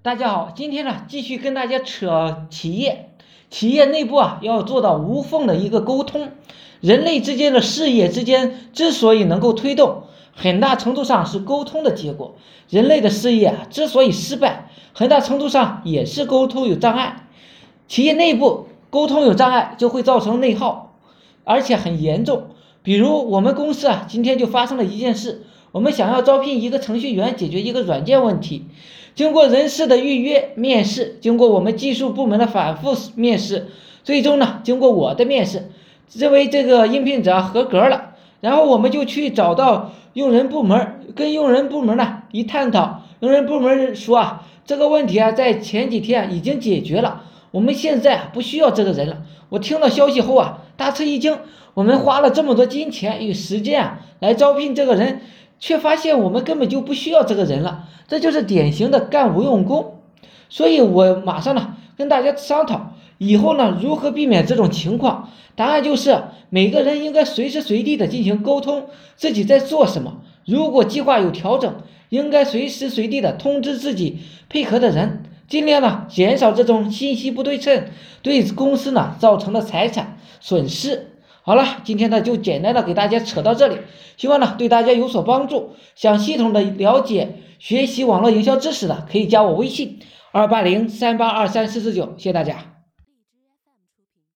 大家好，今天呢继续跟大家扯企业，企业内部啊要做到无缝的一个沟通。人类之间的事业之间之所以能够推动，很大程度上是沟通的结果。人类的事业啊之所以失败，很大程度上也是沟通有障碍。企业内部沟通有障碍，就会造成内耗，而且很严重。比如我们公司啊，今天就发生了一件事。我们想要招聘一个程序员，解决一个软件问题。经过人事的预约面试，经过我们技术部门的反复面试，最终呢，经过我的面试，认为这个应聘者合格了。然后我们就去找到用人部门，跟用人部门呢一探讨，用人部门说啊，这个问题啊，在前几天已经解决了，我们现在不需要这个人了。我听到消息后啊，大吃一惊。我们花了这么多金钱与时间啊，来招聘这个人。却发现我们根本就不需要这个人了，这就是典型的干无用功。所以我马上呢跟大家商讨，以后呢如何避免这种情况。答案就是每个人应该随时随地的进行沟通，自己在做什么。如果计划有调整，应该随时随地的通知自己配合的人，尽量呢减少这种信息不对称对公司呢造成的财产损失。好了，今天呢就简单的给大家扯到这里，希望呢对大家有所帮助。想系统的了解学习网络营销知识的，可以加我微信二八零三八二三四四九，谢谢大家。